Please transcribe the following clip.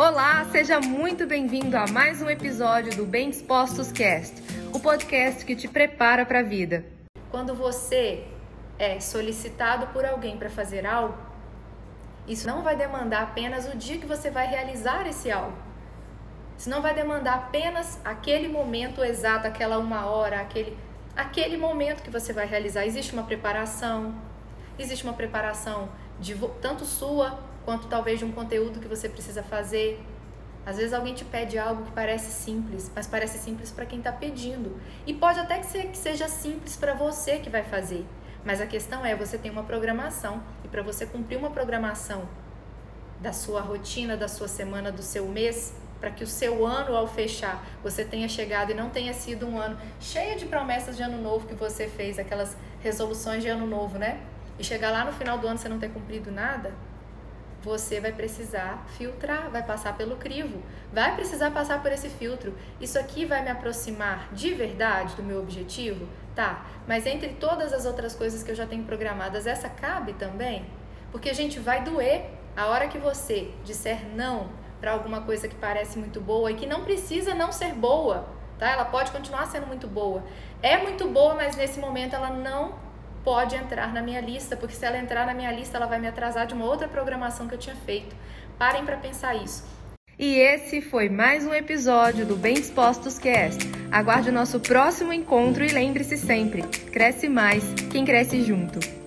Olá, seja muito bem-vindo a mais um episódio do Bem Dispostos Cast, o podcast que te prepara para a vida. Quando você é solicitado por alguém para fazer algo, isso não vai demandar apenas o dia que você vai realizar esse algo. Isso não vai demandar apenas aquele momento exato, aquela uma hora, aquele, aquele momento que você vai realizar. Existe uma preparação, existe uma preparação de tanto sua quanto talvez de um conteúdo que você precisa fazer. Às vezes alguém te pede algo que parece simples, mas parece simples para quem está pedindo. E pode até que seja simples para você que vai fazer. Mas a questão é, você tem uma programação e para você cumprir uma programação da sua rotina, da sua semana, do seu mês, para que o seu ano ao fechar você tenha chegado e não tenha sido um ano cheio de promessas de ano novo que você fez, aquelas resoluções de ano novo, né? E chegar lá no final do ano você não ter cumprido nada, você vai precisar filtrar, vai passar pelo crivo, vai precisar passar por esse filtro. Isso aqui vai me aproximar de verdade do meu objetivo? Tá, mas entre todas as outras coisas que eu já tenho programadas, essa cabe também? Porque a gente vai doer a hora que você disser não para alguma coisa que parece muito boa e que não precisa não ser boa, tá? Ela pode continuar sendo muito boa. É muito boa, mas nesse momento ela não pode entrar na minha lista, porque se ela entrar na minha lista, ela vai me atrasar de uma outra programação que eu tinha feito. Parem para pensar isso. E esse foi mais um episódio do Bem Dispostos Cast. Aguarde o nosso próximo encontro e lembre-se sempre: cresce mais quem cresce junto.